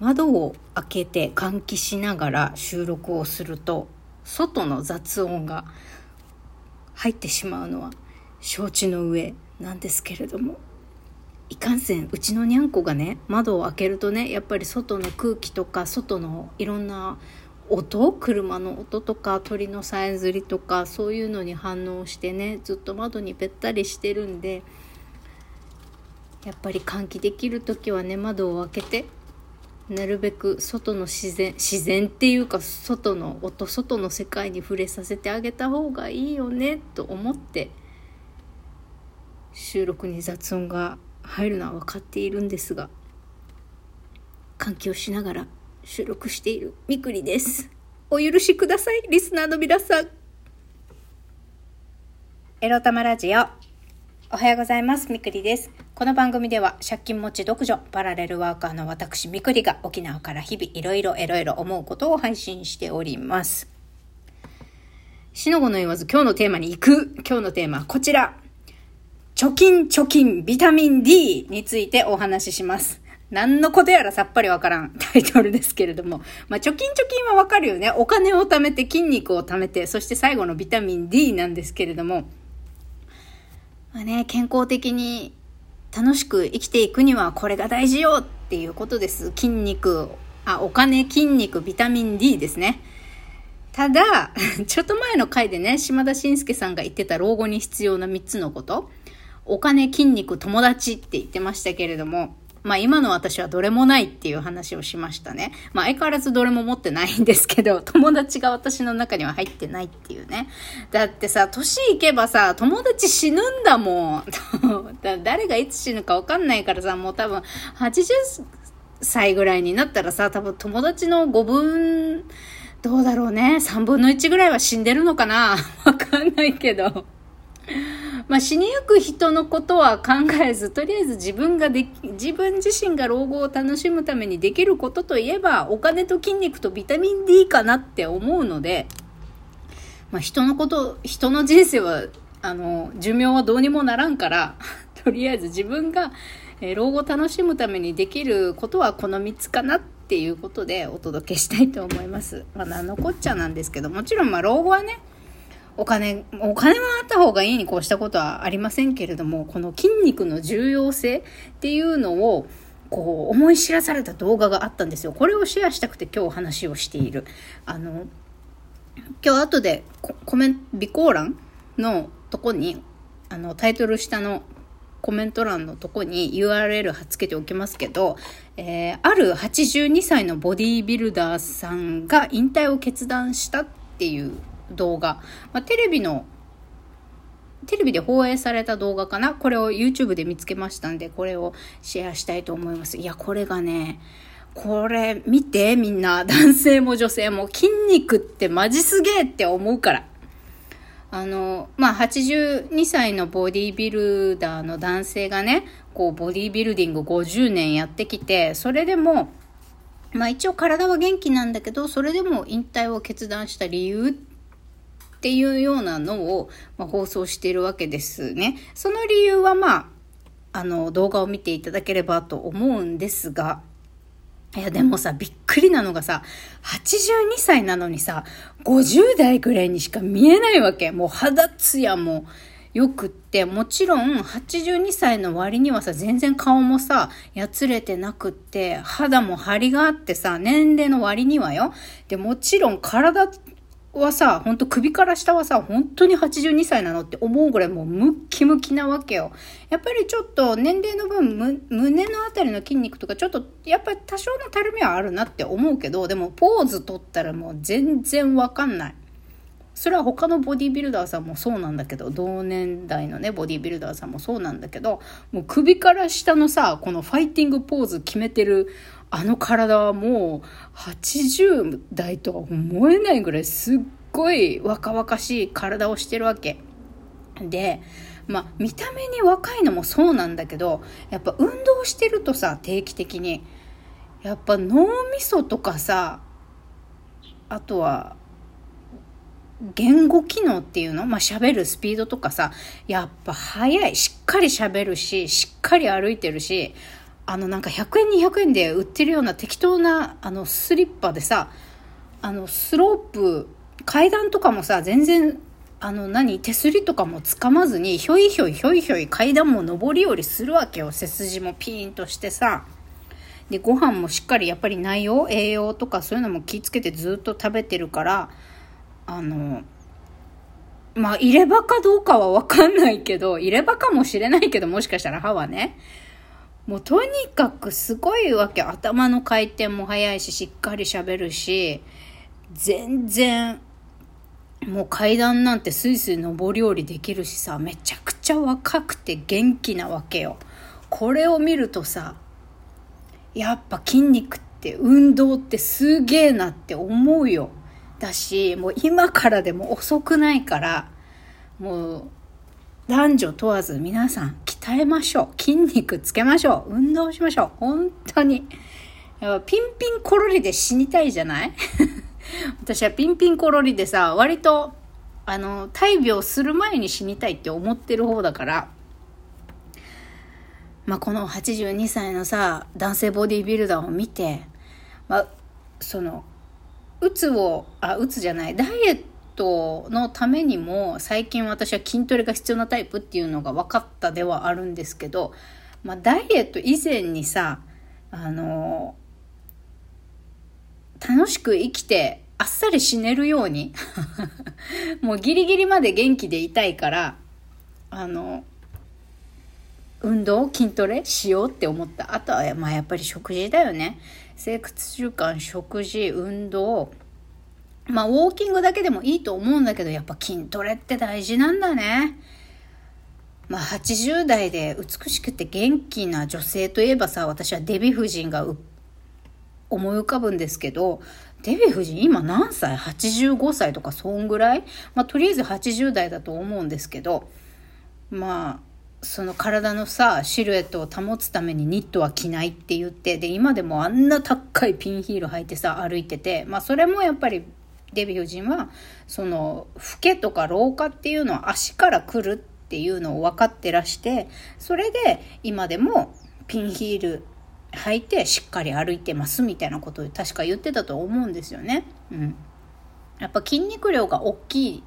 窓を開けて換気しながら収録をすると外の雑音が入ってしまうのは承知の上なんですけれども。いかんせんうちのにゃんこがね窓を開けるとねやっぱり外の空気とか外のいろんな音車の音とか鳥のさえずりとかそういうのに反応してねずっと窓にべったりしてるんでやっぱり換気できる時はね窓を開けてなるべく外の自然自然っていうか外の音外の世界に触れさせてあげた方がいいよねと思って収録に雑音が入るのは分かっているんですが換気をしながら収録しているみくりです。お許しくださいリスナーの皆さん。エロ玉ラジオ。おはようございますみくりです。この番組では借金持ち独女パラレルワーカーの私みくりが沖縄から日々いろいろエロエロ思うことを配信しておりますしのごの言わず今日のテーマに行く今日のテーマはこちら貯金貯金ビタミン D についてお話しします何のことやらさっぱりわからんタイトルですけれども。まあ、貯金貯金はわかるよね。お金を貯めて筋肉を貯めて、そして最後のビタミン D なんですけれども。まあね、健康的に楽しく生きていくにはこれが大事よっていうことです。筋肉、あ、お金、筋肉、ビタミン D ですね。ただ、ちょっと前の回でね、島田紳介さんが言ってた老後に必要な3つのこと。お金、筋肉、友達って言ってましたけれども、まあ今の私はどれもないっていう話をしましたね。まあ相変わらずどれも持ってないんですけど、友達が私の中には入ってないっていうね。だってさ、年いけばさ、友達死ぬんだもん。だ誰がいつ死ぬかわかんないからさ、もう多分80歳ぐらいになったらさ、多分友達の5分、どうだろうね。3分の1ぐらいは死んでるのかな？わかんないけど。まあ、死にゆく人のことは考えず、とりあえず自分ができ、自分自身が老後を楽しむためにできることといえば、お金と筋肉とビタミン D かなって思うので、まあ、人のこと、人の人生は、あの、寿命はどうにもならんから、とりあえず自分が、え、老後楽しむためにできることはこの3つかなっていうことでお届けしたいと思います。まあ、何のこっちゃなんですけど、もちろんまあ老後はね、お金、お金はあった方がいいにこうしたことはありませんけれども、この筋肉の重要性っていうのを、こう思い知らされた動画があったんですよ。これをシェアしたくて今日話をしている。あの、今日後でコメント、備考欄のとこに、あの、タイトル下のコメント欄のとこに URL 貼っつけておきますけど、えー、ある82歳のボディービルダーさんが引退を決断したっていう動画、まあ、テレビのテレビで放映された動画かな？これを YouTube で見つけましたんで、これをシェアしたいと思います。いや、これがね、これ見てみんな、男性も女性も筋肉ってマジすげえって思うから。あの、まあ、82歳のボディービルダーの男性がね、こう、ボディービルディング50年やってきて、それでも、まあ一応体は元気なんだけど、それでも引退を決断した理由っていうようなのを、まあ、放送しているわけですね。その理由はまあ、あの、動画を見ていただければと思うんですが、いや、でもさ、びっくりなのがさ、82歳なのにさ、50代ぐらいにしか見えないわけ。もう肌ツヤも良くって、もちろん82歳の割にはさ、全然顔もさ、やつれてなくって、肌も張りがあってさ、年齢の割にはよ。で、もちろん体はさ、ほんと首から下はさ、本当に82歳なのって思うぐらいもうムッキムキなわけよ。やっぱりちょっと年齢の分、胸のあたりの筋肉とかちょっと、やっぱり多少のたるみはあるなって思うけど、でもポーズ取ったらもう全然わかんない。それは他のボディビルダーさんもそうなんだけど、同年代のね、ボディビルダーさんもそうなんだけど、もう首から下のさ、このファイティングポーズ決めてるあの体はもう80代とは思えないぐらいすっごい若々しい体をしてるわけ。で、まあ見た目に若いのもそうなんだけど、やっぱ運動してるとさ、定期的に。やっぱ脳みそとかさ、あとは言語機能っていうの？まあ、喋るスピードとかさ、やっぱ早い。しっかり喋るし、しっかり歩いてるし、あのなんか100円200円で売ってるような適当なあのスリッパでさあのスロープ階段とかもさ全然あの何手すりとかもつかまずにひょいひょいひょいひょい階段も上り下りするわけよ。背筋もピーンとしてさ。でご飯もしっかりやっぱり内容栄養とかそういうのも気ぃつけてずっと食べてるからあのまあ入れ歯かどうかはわかんないけど入れ歯かもしれないけどもしかしたら歯はね。もうとにかくすごいわけ。頭の回転も速いししっかり喋るし全然もう階段なんてスイスイ上り下りできるしさめちゃくちゃ若くて元気なわけよ。これを見るとさやっぱ筋肉って運動ってすげえなって思うよ。だしもう今からでも遅くないからもう男女問わず皆さん鍛えましょう。筋肉つけましょう。運動しましょう。本当に。やピンピンコロリで死にたいじゃない？私はピンピンコロリでさ、割と、あの、大病する前に死にたいって思ってる方だから、まあ、この82歳のさ、男性ボディービルダーを見て、まあ、その、うつを、あ、うつじゃない、ダイエットのためにも、最近私は筋トレが必要なタイプっていうのが分かったではあるんですけど、まあ、ダイエット以前にさ、あの、楽しく生きてあっさり死ねるように もうギリギリまで元気でいたいからあの運動筋トレしようって思った。あとはまあやっぱり食事だよね。生活習慣食事運動まあウォーキングだけでもいいと思うんだけどやっぱ筋トレって大事なんだねまあ80代で美しくて元気な女性といえばさ私はデヴィ夫人が思い浮かぶんですけど、デヴィ夫人今何歳 ?85 歳とかそんぐらい？まあとりあえず80代だと思うんですけど、まあ、その体のさ、シルエットを保つためにニットは着ないって言って、で、今でもあんな高いピンヒール履いてさ、歩いてて、まあそれもやっぱりデヴィ夫人は、その、老けとか老化っていうのは足から来るっていうのを分かってらして、それで今でもピンヒール履いてしっかり歩いてますみたいなことを確か言ってたと思うんですよね。うん。やっぱ筋肉量が大きい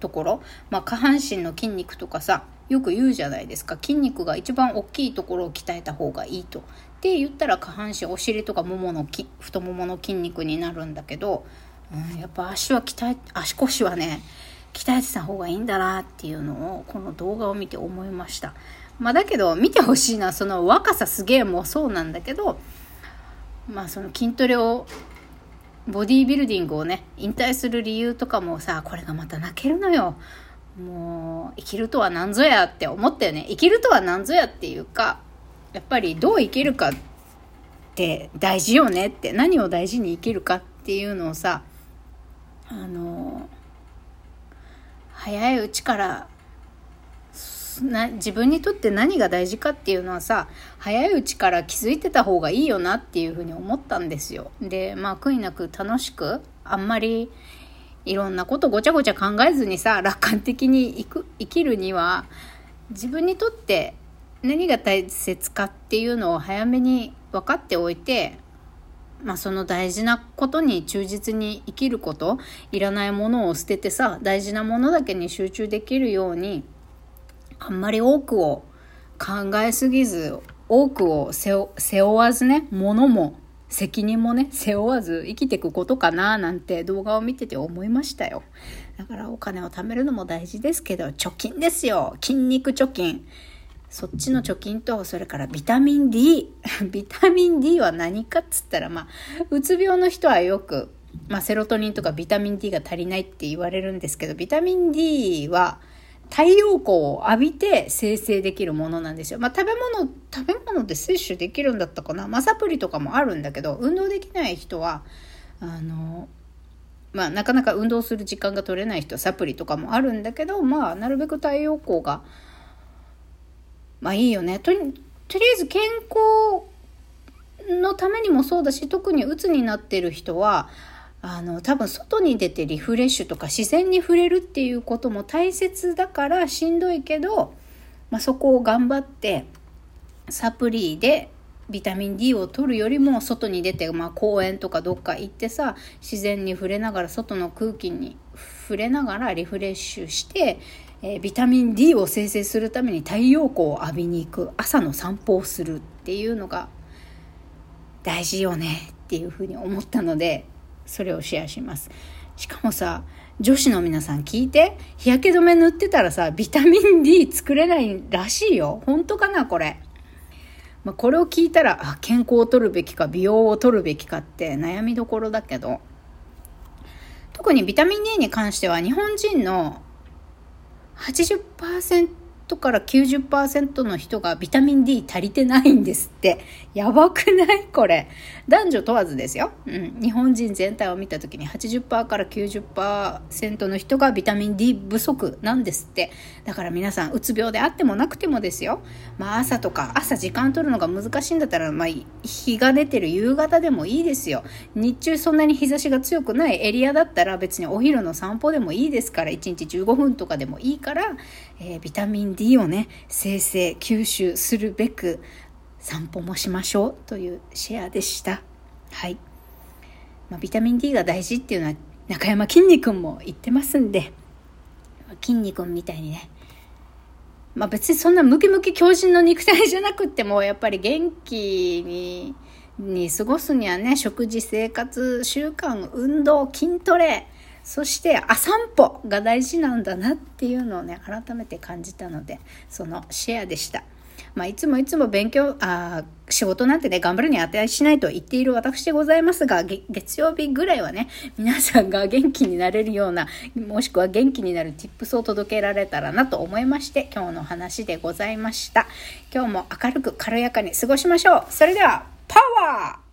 ところ、まあ下半身の筋肉とかさ、よく言うじゃないですか。筋肉が一番大きいところを鍛えた方がいいと。って言ったら下半身、お尻とかももの太ももの筋肉になるんだけど、うん、やっぱ足は鍛え、足腰はね、鍛えてた方がいいんだなっていうのをこの動画を見て思いました。まあだけど見てほしいのはその若さすげえもそうなんだけどまあその筋トレをボディービルディングをね引退する理由とかもさこれがまた泣けるのよもう生きるとは何ぞやって思ったよね生きるとは何ぞやっていうかやっぱりどう生きるかって大事よねって何を大事に生きるかっていうのをさあの早いうちからな自分にとって何が大事かっていうのはさ早いうちから気づいてた方がいいよなっていうふうに思ったんですよ。でまあ悔いなく楽しくあんまりいろんなことごちゃごちゃ考えずにさ楽観的に生く生きるには自分にとって何が大切かっていうのを早めに分かっておいてまあ、その大事なことに忠実に生きることいらないものを捨ててさ大事なものだけに集中できるようにあんまり多くを考えすぎず、多くを背負わずね、物も責任もね、背負わず生きていくことかななんて動画を見てて思いましたよ。だからお金を貯めるのも大事ですけど、貯金ですよ。筋肉貯金。そっちの貯金と、それからビタミン D。ビタミン D は何かっつったら、まあ、うつ病の人はよく、まあ、セロトニンとかビタミン D が足りないって言われるんですけど、ビタミン D は、太陽光を浴びて生成できるものなんですよ。まあ、食べ物、食べ物で摂取できるんだったかな。まあ、サプリとかもあるんだけど、運動できない人は、あの、まあ、なかなか運動する時間が取れない人はサプリとかもあるんだけど、まあ、なるべく太陽光が、まあいいよね。とり、とりあえず健康のためにもそうだし、特に鬱になってる人は、あの多分外に出てリフレッシュとか自然に触れるっていうことも大切だからしんどいけど、まあ、そこを頑張ってサプリでビタミン D を取るよりも外に出て、まあ、公園とかどっか行ってさ自然に触れながら外の空気に触れながらリフレッシュして、えー、ビタミン D を生成するために太陽光を浴びに行く朝の散歩をするっていうのが大事よねっていうふうに思ったのでそれをシェアします。しかもさ女子の皆さん聞いて日焼け止め塗ってたらさビタミン D 作れないらしいよ。本当かなこれ。まあ、これを聞いたらあ健康を取るべきか美容を取るべきかって悩みどころだけど。特にビタミン D に関しては日本人の80%から90%の人がビタミン D 足りてないんですって。やばくない？これ。男女問わずですよ。うん。日本人全体を見た時に80%から90%の人がビタミン D 不足なんですって。だから皆さん、うつ病であってもなくてもですよ。まあ朝とか、朝時間取るのが難しいんだったら、まあ日が出てる夕方でもいいですよ。日中そんなに日差しが強くないエリアだったら別にお昼の散歩でもいいですから、1日15分とかでもいいから、えー、ビタミン D をね生成吸収するべく散歩もしましょうというシェアでした。はい、まあ、ビタミン D が大事っていうのは中山きんに君も言ってますんで。筋肉みたいにね。まあ別にそんなムキムキ強靭の肉体じゃなくってもやっぱり元気にに過ごすにはね食事生活習慣運動筋トレそしてあ散歩が大事なんだなっていうのをね改めて感じたのでそのシェアでした。まあ、いつもいつも勉強、あ仕事なんてね、頑張るに値しないと言っている私でございますが、月曜日ぐらいはね、皆さんが元気になれるような、もしくは元気になる tips を届けられたらなと思いまして、今日の話でございました。今日も明るく軽やかに過ごしましょう。それでは、パワー